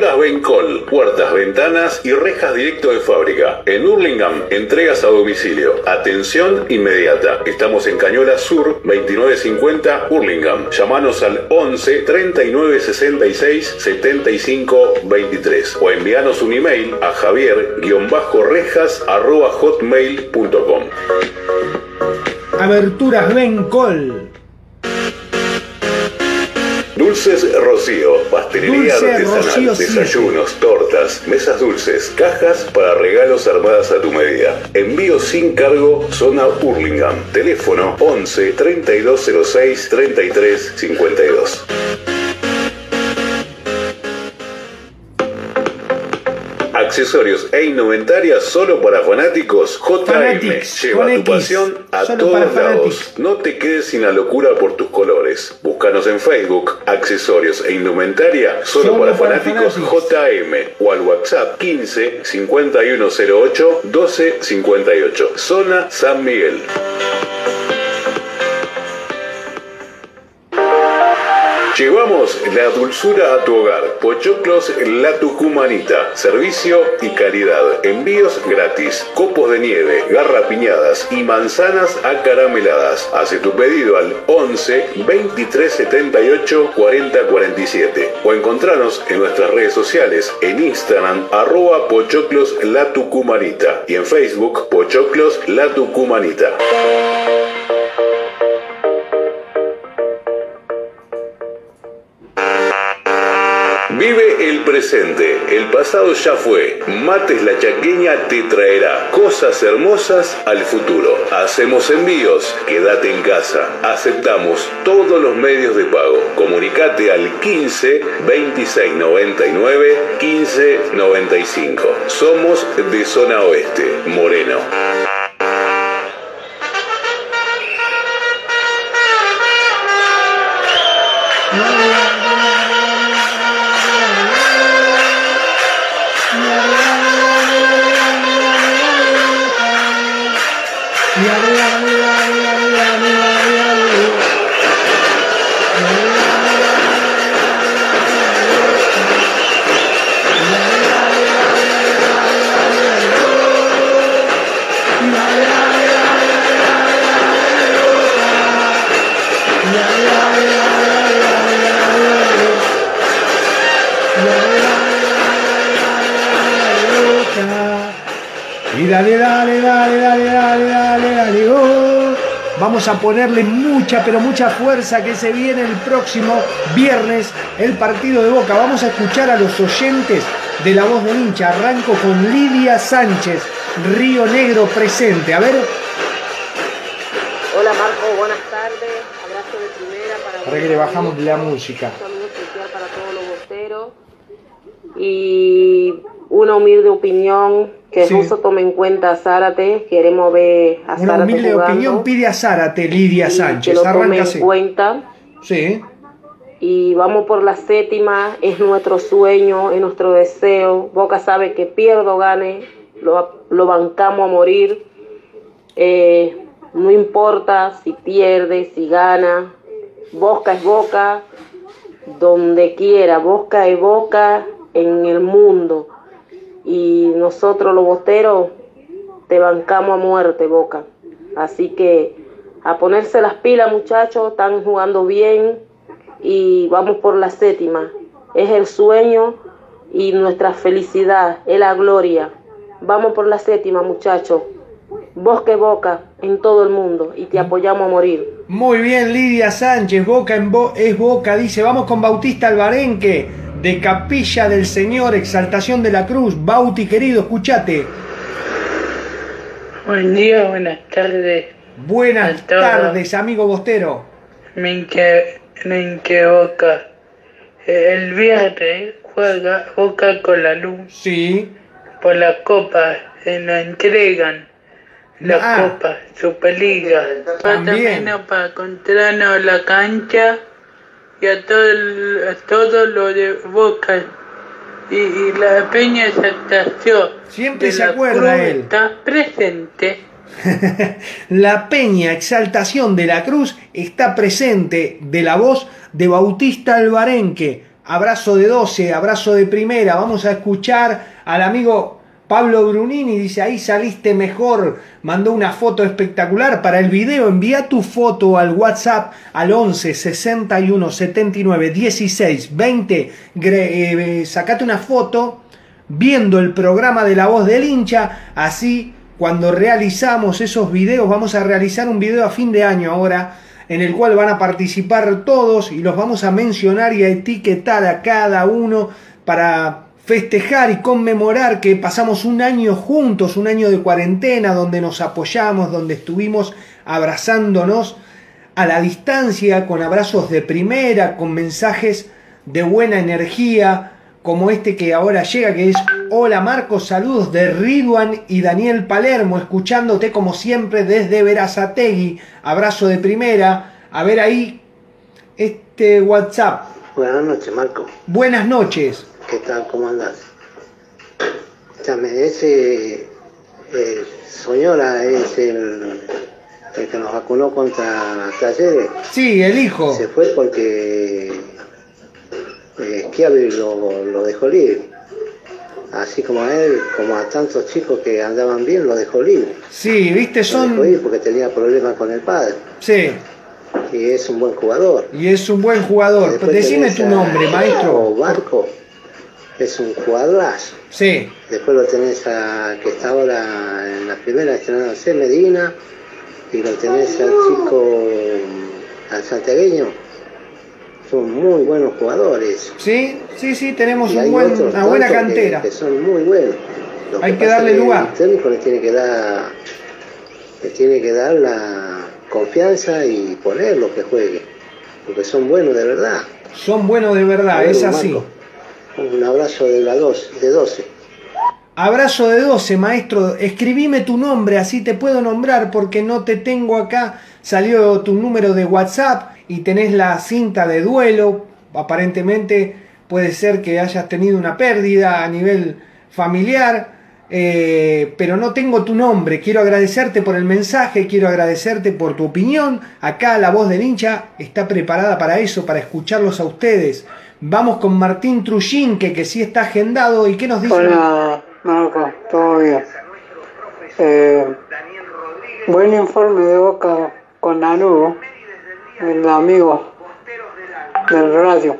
S11: Aberturas Bencol, puertas, ventanas y rejas directo de fábrica. En Hurlingham, entregas a domicilio. Atención inmediata. Estamos en Cañola Sur, 2950 Hurlingham. Llámanos al 11 39 66 75 23 o envíanos un email a javier-rejas arroba hotmail.com.
S1: Aberturas Bencol.
S11: Dulces Rocío, pastelería
S1: Dulce
S11: artesanal,
S1: Rocío siete.
S11: desayunos, tortas, mesas dulces, cajas para regalos armadas a tu medida. Envío sin cargo, zona Hurlingham. Teléfono 11 3206 33 52. Accesorios e indumentaria solo para fanáticos JM.
S1: Fanatics,
S11: Lleva tu
S1: X,
S11: pasión a todos lados. No te quedes sin la locura por tus colores. Búscanos en Facebook, accesorios e indumentaria solo,
S1: Solo
S11: para,
S1: para
S11: fanáticos. JM o al WhatsApp 15 5108 12 58. Zona San Miguel. Llevamos la dulzura a tu hogar. Pochoclos La Tucumanita. Servicio y calidad. Envíos gratis. Copos de nieve, garrapiñadas y manzanas acarameladas. Hace tu pedido al 11 23 78 40 47 o encontranos en nuestras redes sociales en Instagram arroba Pochoclos La Tucumanita y en Facebook Pochoclos La Tucumanita. El presente, el pasado ya fue. Mates la chaqueña te traerá cosas hermosas al futuro. Hacemos envíos, quédate en casa. Aceptamos todos los medios de pago. Comunicate al 15 26 99 15 95. Somos de zona oeste, Moreno.
S1: Dale, dale, dale, dale, dale, dale, dale, oh. Vamos a ponerle mucha, pero mucha fuerza que se viene el próximo viernes el partido de Boca. Vamos a escuchar a los oyentes de La Voz del Hincha. Arranco con Lidia Sánchez, Río Negro presente. A ver,
S12: Hola Marco, buenas tardes. Abrazo de primera para
S1: para que le bajamos la música.
S12: Un saludo especial para todos los bosteros. Y una humilde opinión que
S1: Sí.
S12: justo tome en cuenta a Zárate. Queremos ver a
S1: Una
S12: Zárate
S1: humilde
S12: jugando
S1: opinión pide a Zárate, Lidia
S12: y que
S1: Sánchez.
S12: lo tome
S1: Arranca
S12: en
S1: así.
S12: cuenta.
S1: Sí.
S12: Y vamos por la séptima, es nuestro sueño, es nuestro deseo. Boca sabe que pierdo o gane, lo, lo bancamos a morir. Eh, no importa si pierde, si gana. Boca es boca, donde quiera. Boca es boca en el mundo. Y nosotros los bosteros te bancamos a muerte, Boca. Así que a ponerse las pilas, muchachos, están jugando bien y vamos por la séptima. Es el sueño y nuestra felicidad, es la gloria. Vamos por la séptima, muchachos. Bosque Boca en todo el mundo y te apoyamos a morir.
S1: Muy bien, Lidia Sánchez, Boca en Bo- es Boca, dice, vamos con Bautista Albarenque, de Capilla del Señor, Exaltación de la Cruz. Bauti, querido, escuchate.
S13: Buen día, buenas tardes.
S1: Buenas tardes, amigo Bostero.
S13: Me que, me. Eh, El viernes juega Boca con la luz.
S1: Sí.
S13: Por la copa, se nos entregan la
S1: Ah.
S13: copa, Superliga. Para encontrarnos la cancha y a todo, el- a todo lo de Boca. Y, y la Peña Exaltación.
S1: Siempre
S13: de
S1: se
S13: la
S1: acuerda
S13: Cruz
S1: él.
S13: Está presente. <laughs>
S1: La peña exaltación de la cruz está presente de la voz de Bautista Albarenque. Abrazo de 12, abrazo de primera. Vamos a escuchar al amigo Pablo Brunini. Dice, ahí saliste mejor. Mandó una foto espectacular para el video. Envía tu foto al WhatsApp al 11 61 79 16 20. Gre- eh, sacate una foto viendo el programa de la voz del hincha. Así, cuando realizamos esos videos, vamos a realizar un video a fin de año ahora, en el cual van a participar todos y los vamos a mencionar y a etiquetar a cada uno para festejar y conmemorar que pasamos un año juntos, un año de cuarentena, donde nos apoyamos, donde estuvimos abrazándonos a la distancia, con abrazos de primera, con mensajes de buena energía, como este que ahora llega, que es Hola Marcos, saludos de Ridwan y Daniel Palermo, escuchándote como siempre desde Verazategui. Abrazo de primera. A ver ahí este WhatsApp.
S14: Buenas noches, Marco.
S1: Buenas noches.
S14: ¿Qué tal? ¿Cómo andás? Escúchame, ese eh, Soñora es el, el que nos vacunó contra Talleres.
S1: Sí, el hijo.
S14: Se fue porque eh, lo, lo dejó libre. Así como a él, como a tantos chicos que andaban bien, lo dejó libre.
S1: Sí, viste,
S14: Lo dejó
S1: son...
S14: ir porque tenía problemas con el padre.
S1: Sí,
S14: Y es un buen jugador.
S1: y es un buen jugador. Decime tu nombre, maestro.
S14: Barco. Es un jugadorazo.
S1: Sí,
S14: Después lo tenés a que está ahora en la primera estrenándose Medina y lo tenés al chico al santiagueño. Son muy buenos jugadores.
S1: sí, sí, sí, tenemos un buen- una buena
S14: que-
S1: cantera.
S14: Que, son muy buenos. Lo
S1: Hay que darle lugar.
S14: El técnico le tiene que dar, le tiene que dar la confianza y ponerlo que juegue. Porque son buenos de verdad.
S1: Son buenos de verdad, es así.
S14: Marco, Un abrazo de la dos, de 12.
S1: Abrazo de 12, maestro. Escribime tu nombre, así te puedo nombrar porque no te tengo acá. Salió tu número de WhatsApp y tenés la cinta de duelo. Aparentemente puede ser que hayas tenido una pérdida a nivel familiar, eh, pero no tengo tu nombre. Quiero agradecerte por el mensaje, quiero agradecerte por tu opinión. Acá la voz del hincha está preparada para eso, para escucharlos a ustedes. Vamos con Martín Trujinque, que sí está agendado. ¿Y qué nos dice?
S13: Hola, Marco, todo bien. Eh, buen informe de Boca con Narugo, el amigo del radio.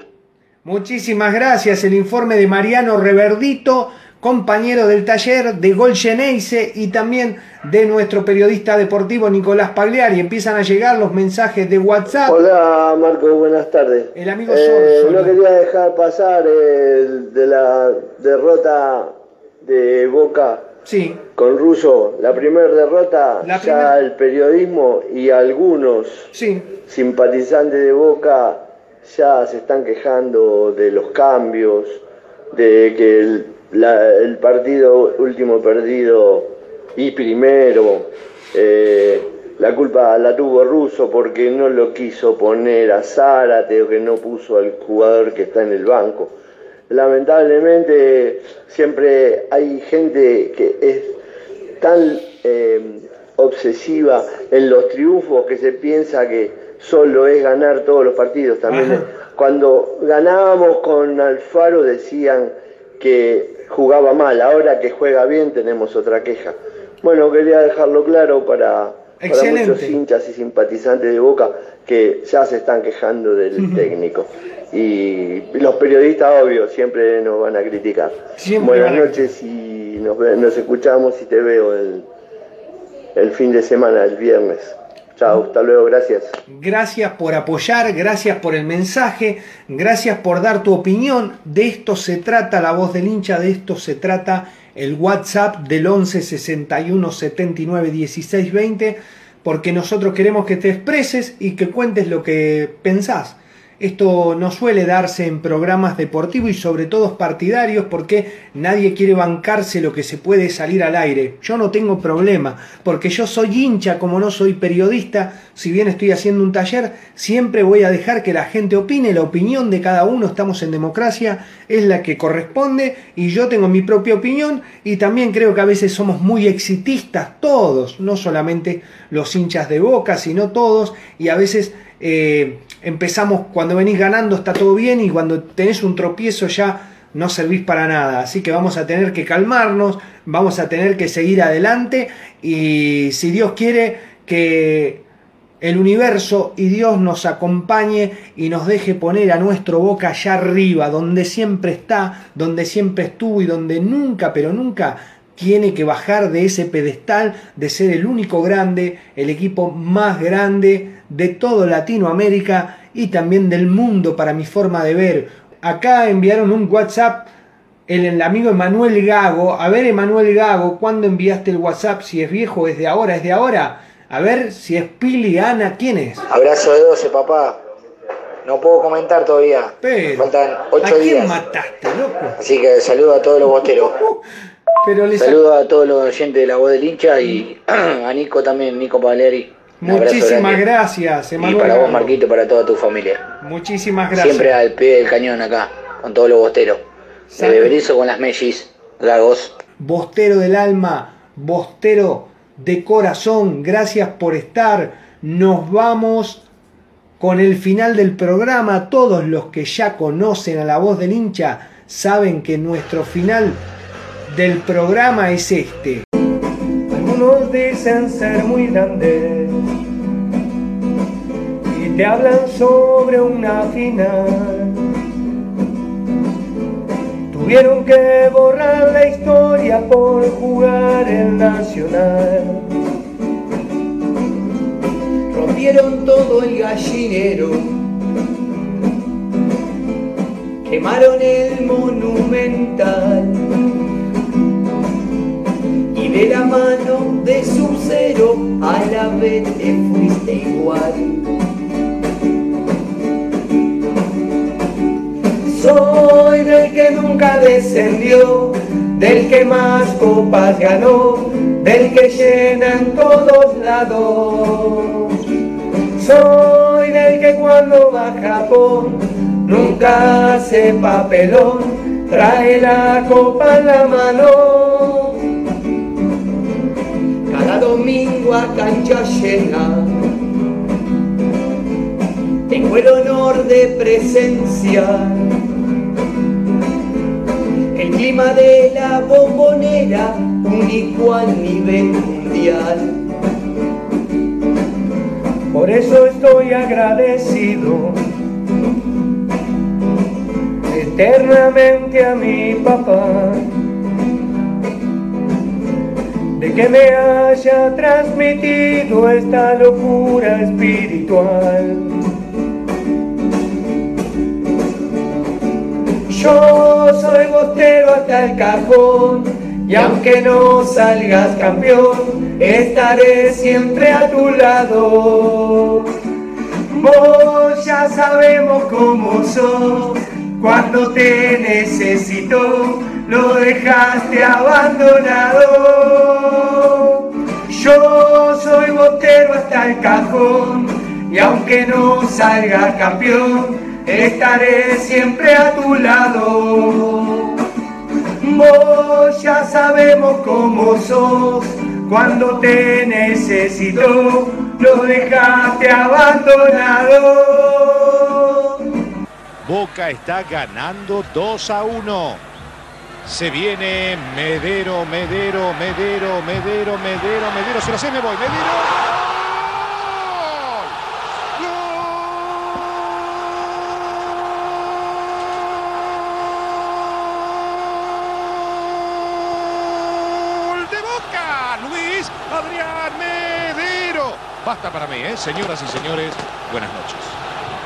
S1: Muchísimas gracias. El informe de Mariano Reverdito, compañero del taller de Gol Geneise y también de nuestro periodista deportivo Nicolás Pagliari. Empiezan a llegar los mensajes de WhatsApp.
S15: Hola Marco, buenas tardes.
S1: El amigo
S15: Eh, no quería dejar pasar el de la derrota de Boca
S1: Sí.
S15: con Russo. La primera derrota,
S1: La
S15: ya el periodismo y algunos
S1: Sí.
S15: simpatizantes de Boca ya se están quejando de los cambios, de que el, la- el partido último perdido y primero, eh, la culpa la tuvo Russo porque no lo quiso poner a Zárate o que no puso al jugador que está en el banco. Lamentablemente siempre hay gente que es tan eh, obsesiva en los triunfos que se piensa que solo es ganar todos los partidos. También
S1: Ajá.
S15: cuando ganábamos con Alfaro decían que jugaba mal, ahora que juega bien tenemos otra queja. Bueno, quería dejarlo claro para, muchos hinchas y simpatizantes de Boca que ya se están quejando del técnico. Y los periodistas, obvio, siempre nos van a criticar.
S1: Siempre
S15: Buenas noches y nos, nos escuchamos y te veo el, el fin de semana, el viernes. Chao, hasta luego, gracias.
S1: Gracias por apoyar, gracias por el mensaje, gracias por dar tu opinión. De esto se trata la voz del hincha, de esto se trata el WhatsApp del 11 61 79 16 20, porque nosotros queremos que te expreses y que cuentes lo que pensás. Esto no suele darse en programas deportivos y sobre todo partidarios porque nadie quiere bancarse lo que se puede salir al aire. Yo no tengo problema porque yo soy hincha como no soy periodista. Si bien estoy haciendo un taller, siempre voy a dejar que la gente opine. La opinión de cada uno, estamos en democracia, es la que corresponde y yo tengo mi propia opinión y también creo que a veces somos muy exitistas todos, no solamente los hinchas de boca, sino todos y a veces... Eh, empezamos cuando venís ganando está todo bien y cuando tenés un tropiezo ya no servís para nada. Así que vamos a tener que calmarnos, vamos a tener que seguir adelante y si Dios quiere que el universo y Dios nos acompañe y nos deje poner a nuestro boca allá arriba, donde siempre está, donde siempre estuvo y donde nunca, pero nunca tiene que bajar de ese pedestal de ser el único grande, el equipo más grande de todo Latinoamérica y también del mundo para mi forma de ver. Acá enviaron un WhatsApp el, amigo Emanuel Gago. A ver, Emanuel Gago, ¿cuándo enviaste el WhatsApp? Si es viejo, es de ahora, es de ahora. A ver si es Pili, Ana, ¿quién es?
S16: Abrazo de 12, papá. No puedo comentar todavía.
S1: Pero,
S16: Faltan 8
S1: ¿a quién
S16: días.
S1: mataste, loco?
S16: Así que saludo a todos los bosteros. <laughs>
S1: Pero les
S16: Saludo a todos los oyentes de la voz del hincha y <clears throat> a Nico también, Nico Paleri.
S1: Muchísimas gracias,
S16: Y
S1: Emanuel.
S16: para vos. Marquito, para toda tu familia.
S1: Muchísimas gracias.
S16: Siempre al pie del cañón acá, con todos los bosteros. De. Beberizo con las mellis, Gagos.
S1: Bostero del alma, Bostero de corazón, gracias por estar. Nos vamos con el final del programa. Todos los que ya conocen a la voz del hincha saben que nuestro final del programa es este.
S17: Dicen ser muy grandes y te hablan sobre una final. Tuvieron que borrar la historia por jugar el nacional.
S18: Rompieron todo el gallinero, quemaron el monumental de la mano de su cero a la vez te fuiste igual.
S17: Soy del que nunca descendió, del que más copas ganó, del que llena en todos lados. Soy del que cuando va a Japón nunca hace papelón, trae la copa en la mano.
S18: Domingo a cancha llena, tengo el honor de presenciar el clima de la bombonera, único a nivel mundial.
S17: Por eso estoy agradecido eternamente a mi papá de que me haya transmitido esta locura espiritual. Yo soy bostero hasta el cajón y aunque no salgas campeón, estaré siempre a tu lado. Vos ya sabemos cómo sos, cuando te necesito, lo dejaste abandonado. Yo soy botero hasta el cajón, y aunque no salga campeón, estaré siempre a tu lado. Vos ya sabemos cómo sos, cuando te necesito, lo dejaste abandonado.
S19: Boca está ganando 2 a 1. Se viene Medero, Medero, Medero, Medero, Medero, Medero. Se lo sé, me voy. Medero. Adrián Medero. Basta para mí, ¿eh? Señoras y señores, buenas noches.